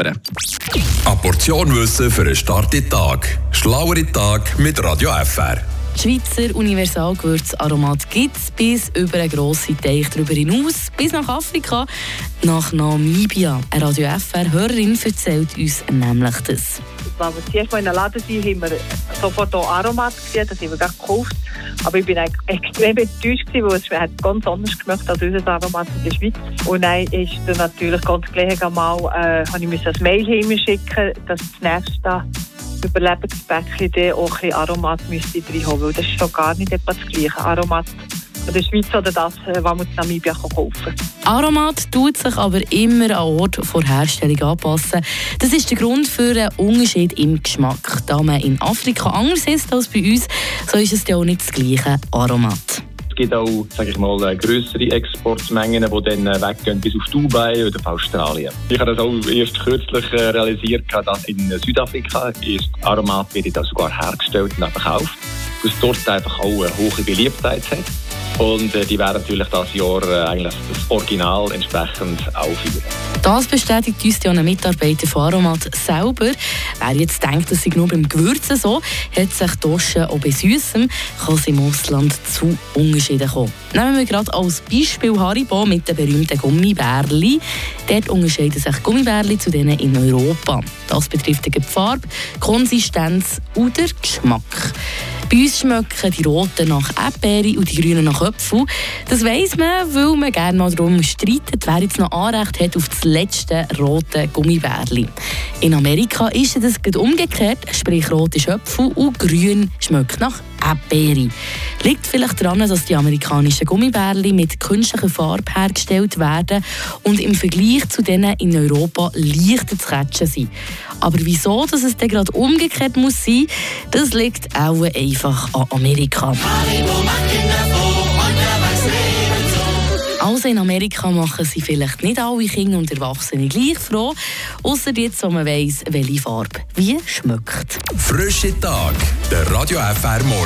knabbern. Eine Portion Wissen für einen starken Tag. Schlauere Tag mit Radio FR. Die Schweizer Universalgewürzaromat gibt es bis über einen grossen Teich darüber hinaus, bis nach Afrika, nach Namibia. Eine Radio FR-Hörerin erzählt uns nämlich das. Als wir zuerst mal in den Laden sind, haben wir sofort auch Aromat gesehen, das haben wir gleich gekauft. Aber ich war extrem enttäuscht, weil es hat ganz anders gemacht als unser Aromat in der Schweiz. Und dann ist dann natürlich ganz gleich einmal, äh, habe ich ein Mail hinschicken, dass das nächste Überlebensbäckchen auch ein bisschen Aromat müsste reinholen, weil das ist schon gar nicht etwas das Gleiche. Aromat von der Schweiz oder das, was man in Namibia kaufen kann. Aromat tut sich aber immer an Ort vor Herstellung anpassen. Das ist der Grund für einen Unterschied im Geschmack. Da man in Afrika anders ist als bei uns, so ist es ja auch nicht das gleiche Aromat gibt auch, sage ich mal, größere Exportmengen, die dann äh, weggehen bis auf Dubai oder auf Australien. Ich habe das auch erst kürzlich äh, realisiert, dass in Südafrika ist Aromat wird sogar hergestellt und verkauft, weil es dort einfach auch eine hohe Beliebtheit hat. Und äh, die werden natürlich dieses Jahr äh, eigentlich das Original entsprechend aufführen. Das bestätigt uns ja ein Mitarbeiter von Aromat selber. Wer jetzt denkt, das sei nur beim Gewürzen so, hat sich Doschen auch bei Süßem, kann es im Ausland zu Unterschieden kommen. Nehmen wir gerade als Beispiel Haribo mit den berühmten Gummibärli. Dort unterscheiden sich Gummibärli zu denen in Europa. Das betrifft die Farbe, Konsistenz oder Geschmack. Bei uns schmecken die roten nach Erdbeere und die grünen nach Äpfel. Das weiss man, weil man gerne mal darum streitet, wer jetzt noch Anrecht hat auf das letzte rote Gummibärli. In Amerika ist das umgekehrt, sprich rot ist Äpfel und grün schmeckt nach Erdbeere. Liegt vielleicht daran, dass die amerikanischen Gummibärli mit künstlicher Farbe hergestellt werden und im Vergleich zu denen in Europa leichter zu catchen sind. Aber wieso dass es dann gerade umgekehrt muss sein, das liegt auch einfach an Amerika. Also in Amerika machen sie vielleicht nicht alle Kinder und Erwachsene gleich froh, außer jetzt, wo man weiss, welche Farbe wie schmeckt. Frische Tag, der Radio FR Morgen.